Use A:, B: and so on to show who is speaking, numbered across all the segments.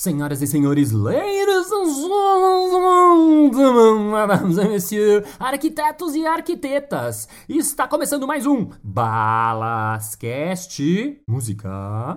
A: Senhoras e senhores, ladies and gentlemen, messieurs, arquitetos e arquitetas, está começando mais um Balascast Música.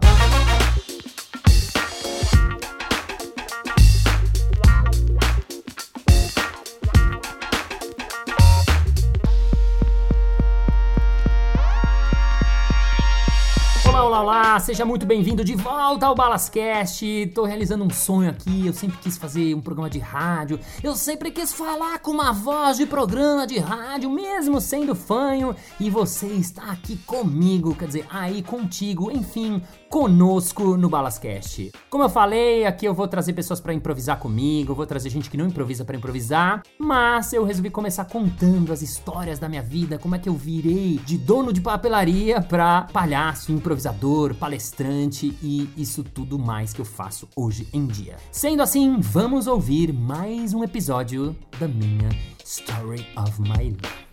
A: Olá, olá, seja muito bem-vindo de volta ao Balascast. Tô realizando um sonho aqui, eu sempre quis fazer um programa de rádio, eu sempre quis falar com uma voz de programa de rádio, mesmo sendo fanho, e você está aqui comigo, quer dizer, aí contigo, enfim, conosco no Balascast. Como eu falei, aqui eu vou trazer pessoas para improvisar comigo, vou trazer gente que não improvisa para improvisar, mas eu resolvi começar contando as histórias da minha vida, como é que eu virei de dono de papelaria para palhaço, improvisador, palestrante e isso tudo mais que eu faço hoje em dia. Sendo assim, vamos ouvir mais um episódio da minha Story of My Life.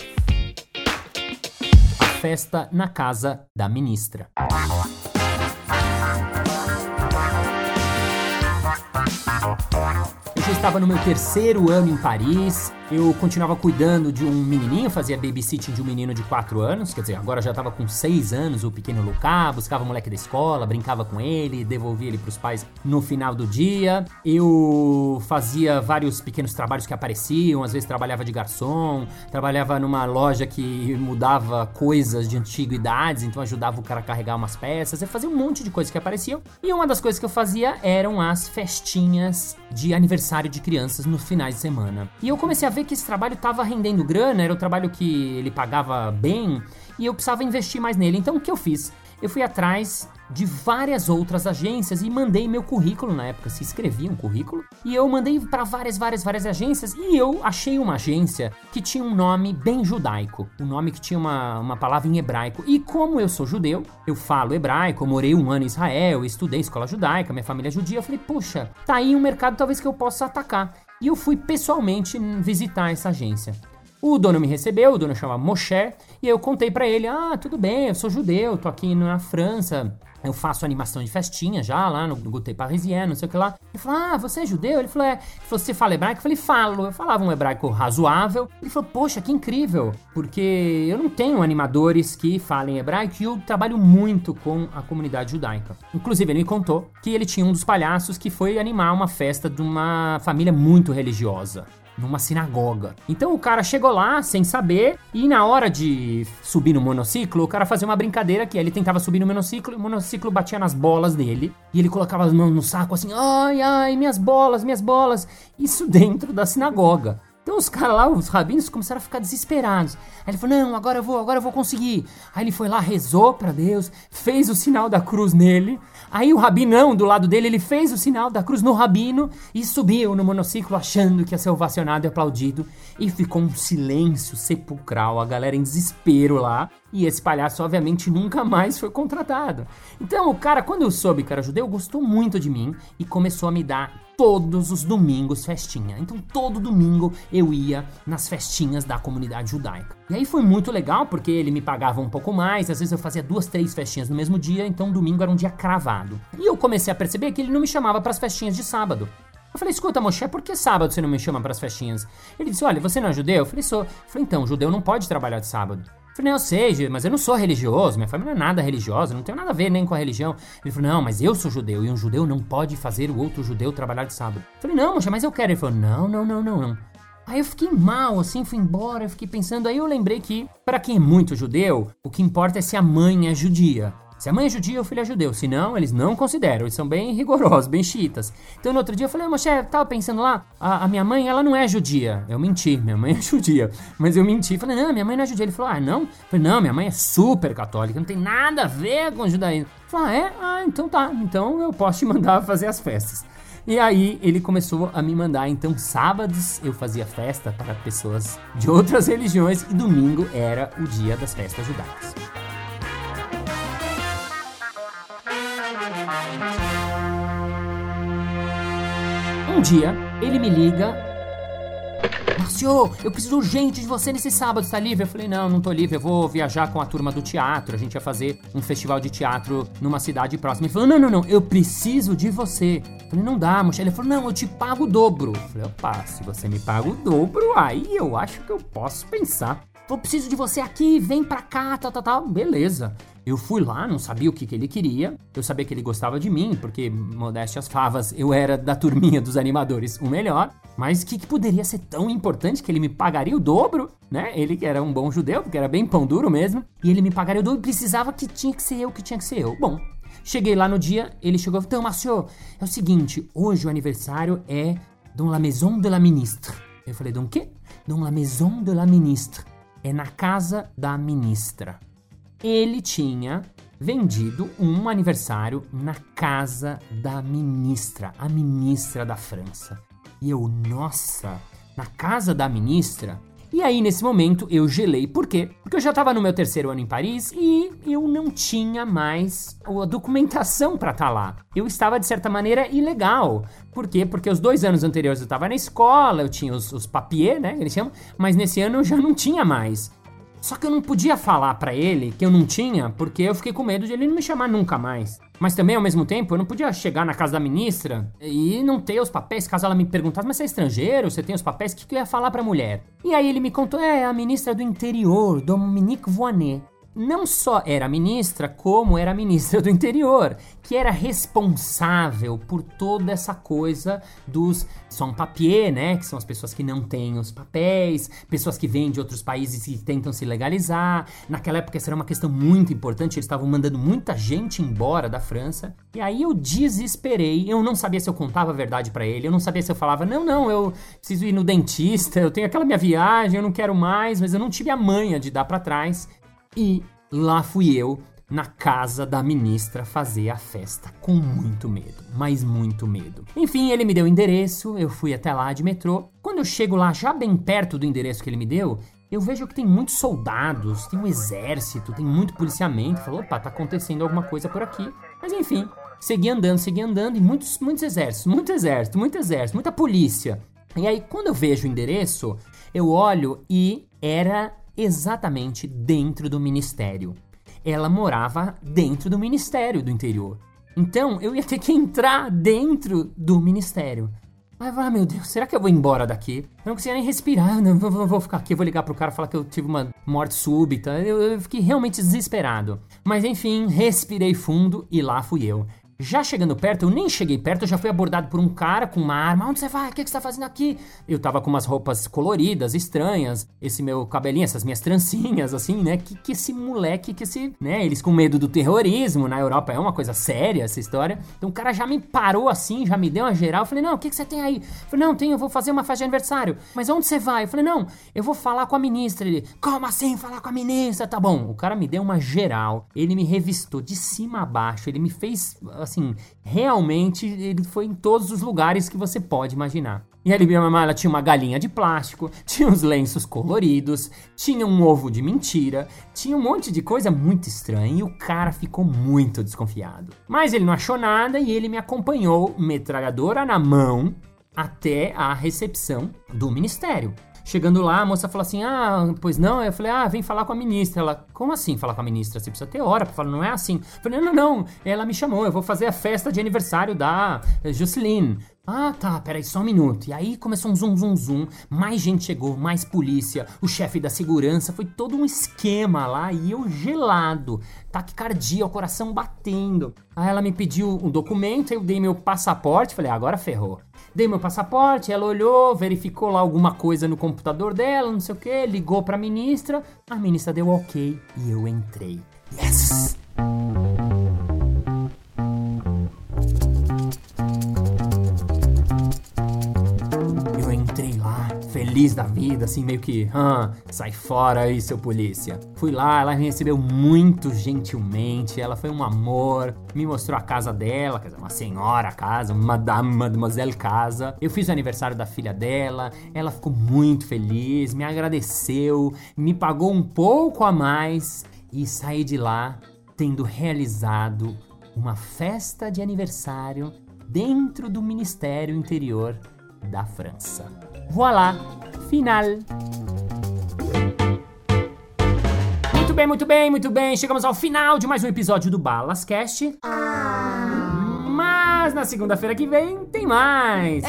A: A festa na casa da ministra. Eu estava no meu terceiro ano em Paris. Eu continuava cuidando de um menininho, fazia babysitting de um menino de 4 anos, quer dizer, agora já estava com 6 anos, o pequeno Lucas, buscava o moleque da escola, brincava com ele, devolvia ele para os pais no final do dia. Eu fazia vários pequenos trabalhos que apareciam, às vezes trabalhava de garçom, trabalhava numa loja que mudava coisas de antiguidades, então ajudava o cara a carregar umas peças, eu fazia um monte de coisas que apareciam. E uma das coisas que eu fazia eram as festinhas de aniversário de crianças nos finais de semana. E eu comecei a ver que esse trabalho estava rendendo grana, era o trabalho que ele pagava bem e eu precisava investir mais nele. Então o que eu fiz? Eu fui atrás de várias outras agências e mandei meu currículo na época, se escrevia um currículo, e eu mandei para várias, várias, várias agências e eu achei uma agência que tinha um nome bem judaico, um nome que tinha uma, uma palavra em hebraico. E como eu sou judeu, eu falo hebraico, eu morei um ano em Israel, estudei escola judaica, minha família é judia, eu falei, puxa, tá aí um mercado talvez que eu possa atacar. E eu fui pessoalmente visitar essa agência. O dono me recebeu, o dono chama Moshe, e eu contei para ele: "Ah, tudo bem, eu sou judeu, tô aqui na França, eu faço animação de festinha já lá no Goutet Parisien, não sei o que lá. Ele falou: Ah, você é judeu? Ele falou: É. Ele falou: Você fala hebraico? Eu falei: Falo. Eu falava um hebraico razoável. Ele falou: Poxa, que incrível, porque eu não tenho animadores que falem hebraico e eu trabalho muito com a comunidade judaica. Inclusive, ele me contou que ele tinha um dos palhaços que foi animar uma festa de uma família muito religiosa numa sinagoga. Então o cara chegou lá sem saber e na hora de subir no monociclo, o cara fazia uma brincadeira que ele tentava subir no monociclo e o monociclo batia nas bolas dele e ele colocava as mãos no saco assim, ai, ai, minhas bolas, minhas bolas. Isso dentro da sinagoga. Então os caras lá, os rabinos, começaram a ficar desesperados. Aí ele falou: Não, agora eu vou, agora eu vou conseguir. Aí ele foi lá, rezou para Deus, fez o sinal da cruz nele. Aí o rabinão do lado dele, ele fez o sinal da cruz no rabino e subiu no monociclo achando que ia ser ovacionado e aplaudido. E ficou um silêncio sepulcral, a galera em desespero lá. E esse palhaço, obviamente, nunca mais foi contratado. Então, o cara, quando eu soube que era judeu, gostou muito de mim e começou a me dar todos os domingos festinha. Então, todo domingo eu ia nas festinhas da comunidade judaica. E aí foi muito legal, porque ele me pagava um pouco mais, às vezes eu fazia duas, três festinhas no mesmo dia, então domingo era um dia cravado. E eu comecei a perceber que ele não me chamava para as festinhas de sábado. Eu falei, escuta, Moshe, por que sábado você não me chama para as festinhas? Ele disse, olha, você não é judeu? Eu falei, sou. Eu falei, então, judeu não pode trabalhar de sábado. Falei, não, eu sei, mas eu não sou religioso, minha família não é nada religiosa, não tenho nada a ver nem com a religião. Ele falou, não, mas eu sou judeu e um judeu não pode fazer o outro judeu trabalhar de sábado. Eu falei, não, mas eu quero. Ele falou, não, não, não, não, não. Aí eu fiquei mal, assim, fui embora, eu fiquei pensando. Aí eu lembrei que, para quem é muito judeu, o que importa é se a mãe é judia. Se a mãe é judia, o filho é judeu. Se não, eles não consideram. Eles são bem rigorosos, bem chiitas. Então, no outro dia, eu falei, Moshe, tava pensando lá, a, a, minha mãe, ela não é judia. Eu menti, minha mãe é judia. Mas eu menti. Falei, não, minha mãe não é judia. Ele falou, ah, não? Eu falei, não, minha mãe é super católica, não tem nada a ver com o judaísmo. Eu falei, ah, é? Ah, então tá. Então eu posso te mandar fazer as festas. E aí ele começou a me mandar. Então, sábados eu fazia festa para pessoas de outras religiões e domingo era o dia das festas judaicas. Um dia, ele me liga. Márcio, eu preciso urgente de você nesse sábado, está livre? Eu falei, não, não tô livre, eu vou viajar com a turma do teatro, a gente ia fazer um festival de teatro numa cidade próxima. Ele falou, não, não, não, eu preciso de você. Eu falei, não dá, mocha. Ele falou, não, eu te pago o dobro. Eu falei, opa, se você me paga o dobro, aí eu acho que eu posso pensar. Eu preciso de você aqui, vem pra cá, tal, tal, tal. Beleza. Eu fui lá, não sabia o que, que ele queria. Eu sabia que ele gostava de mim, porque, modéstia as favas, eu era da turminha dos animadores o melhor. Mas o que, que poderia ser tão importante que ele me pagaria o dobro, né? Ele que era um bom judeu, porque era bem pão duro mesmo. E ele me pagaria o dobro e precisava que tinha que ser eu, que tinha que ser eu. Bom, cheguei lá no dia, ele chegou, então, Márcio, é o seguinte, hoje o aniversário é dans la maison de la ministre. Eu falei, donc quê? Dans la maison de la ministre. É na casa da ministra ele tinha vendido um aniversário na casa da ministra, a ministra da França. E eu, nossa, na casa da ministra? E aí, nesse momento, eu gelei. Por quê? Porque eu já estava no meu terceiro ano em Paris e eu não tinha mais a documentação para estar tá lá. Eu estava, de certa maneira, ilegal. Por quê? Porque os dois anos anteriores eu estava na escola, eu tinha os, os papiers, né? Eles chamam, mas nesse ano eu já não tinha mais. Só que eu não podia falar para ele que eu não tinha, porque eu fiquei com medo de ele não me chamar nunca mais. Mas também, ao mesmo tempo, eu não podia chegar na casa da ministra e não ter os papéis, caso ela me perguntasse, mas você é estrangeiro, você tem os papéis, o que, que eu ia falar pra mulher? E aí ele me contou, é, a ministra do interior, Dominique Voinet não só era ministra, como era ministra do interior, que era responsável por toda essa coisa dos sans-papiers, né? Que são as pessoas que não têm os papéis, pessoas que vêm de outros países e tentam se legalizar. Naquela época, essa era uma questão muito importante, eles estavam mandando muita gente embora da França. E aí eu desesperei, eu não sabia se eu contava a verdade para ele, eu não sabia se eu falava, não, não, eu preciso ir no dentista, eu tenho aquela minha viagem, eu não quero mais, mas eu não tive a manha de dar para trás. E lá fui eu na casa da ministra fazer a festa, com muito medo, mas muito medo. Enfim, ele me deu o endereço, eu fui até lá de metrô. Quando eu chego lá, já bem perto do endereço que ele me deu, eu vejo que tem muitos soldados, tem um exército, tem muito policiamento. Falou, opa, tá acontecendo alguma coisa por aqui. Mas enfim, segui andando, segui andando e muitos, muitos exércitos, muito exército, muito exército, muita polícia. E aí, quando eu vejo o endereço, eu olho e era exatamente dentro do ministério. Ela morava dentro do ministério do interior. Então eu ia ter que entrar dentro do ministério. Aí eu ah, meu Deus, será que eu vou embora daqui? Eu não conseguia nem respirar, não vou, vou ficar aqui, vou ligar pro cara falar que eu tive uma morte súbita. Eu, eu fiquei realmente desesperado. Mas enfim, respirei fundo e lá fui eu. Já chegando perto, eu nem cheguei perto, eu já fui abordado por um cara com uma arma. Onde você vai? O que, você tá fazendo aqui? Eu tava com umas roupas coloridas, estranhas, esse meu cabelinho, essas minhas trancinhas, assim, né? Que, que esse moleque, que esse. né? Eles com medo do terrorismo na Europa, é uma coisa séria essa história. Então o cara já me parou assim, já me deu uma geral. Eu falei, não, o que, que você tem aí? Eu falei, não, tenho, eu vou fazer uma festa de aniversário. Mas onde você vai? Eu falei, não, eu vou falar com a ministra. Ele, como assim falar com a ministra? Tá bom. O cara me deu uma geral, ele me revistou de cima a baixo, ele me fez assim, realmente ele foi em todos os lugares que você pode imaginar. E minha mamãe ela tinha uma galinha de plástico, tinha uns lenços coloridos, tinha um ovo de mentira, tinha um monte de coisa muito estranha e o cara ficou muito desconfiado. Mas ele não achou nada e ele me acompanhou, metralhadora na mão, até a recepção do ministério. Chegando lá, a moça falou assim: Ah, pois não? Eu falei: Ah, vem falar com a ministra. Ela, como assim falar com a ministra? Você precisa ter hora pra falar, não é assim. Eu falei: Não, não, não. Ela me chamou, eu vou fazer a festa de aniversário da Jocelyn. Ah, tá, peraí, só um minuto. E aí começou um zum, zum, zum. Mais gente chegou, mais polícia, o chefe da segurança. Foi todo um esquema lá e eu gelado. Taquicardia, o coração batendo. Aí ela me pediu um documento, eu dei meu passaporte. Falei, ah, agora ferrou. Dei meu passaporte, ela olhou, verificou lá alguma coisa no computador dela, não sei o que, ligou pra ministra, a ministra deu ok e eu entrei. Yes! Feliz da vida, assim, meio que, ah, sai fora aí, seu polícia. Fui lá, ela me recebeu muito gentilmente, ela foi um amor, me mostrou a casa dela, quer dizer, uma senhora casa, madame, mademoiselle casa. Eu fiz o aniversário da filha dela, ela ficou muito feliz, me agradeceu, me pagou um pouco a mais e saí de lá tendo realizado uma festa de aniversário dentro do Ministério Interior da França. Voilà! final. Muito bem, muito bem, muito bem. Chegamos ao final de mais um episódio do Balascast. Mas na segunda-feira que vem tem mais.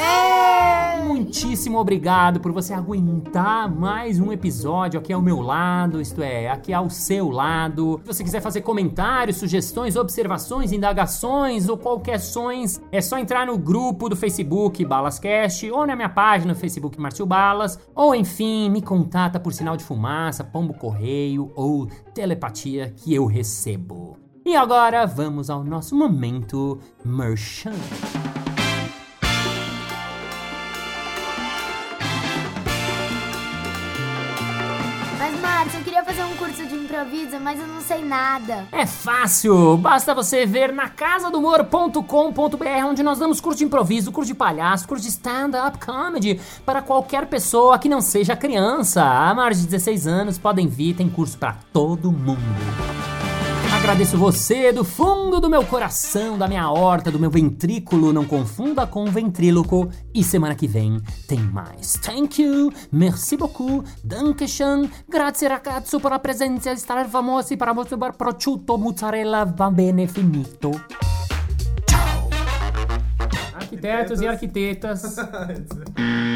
A: Muitíssimo obrigado por você aguentar mais um episódio aqui ao meu lado, isto é, aqui ao seu lado. Se você quiser fazer comentários, sugestões, observações, indagações ou qualquer sons, é só entrar no grupo do Facebook Balascast ou na minha página no Facebook Márcio Balas, ou enfim, me contata por sinal de fumaça, pombo correio ou telepatia que eu recebo. E agora vamos ao nosso momento merchan.
B: Mas, Márcio, eu queria fazer um curso de improviso, mas eu não sei nada.
A: É fácil, basta você ver na casadumor.com.br, onde nós damos curso de improviso, curso de palhaço, curso de stand-up comedy para qualquer pessoa que não seja criança. A mais de 16 anos podem vir, tem curso para todo mundo. Agradeço você do fundo do meu coração, da minha horta, do meu ventrículo. Não confunda com ventríloco. E semana que vem tem mais. Thank you, merci beaucoup, dankeschön, grazie ragazzo per la presenza, stare famosi para vostro bar prosciutto, mozzarella, va bene, finito. Tchau. Arquitetos e arquitetas.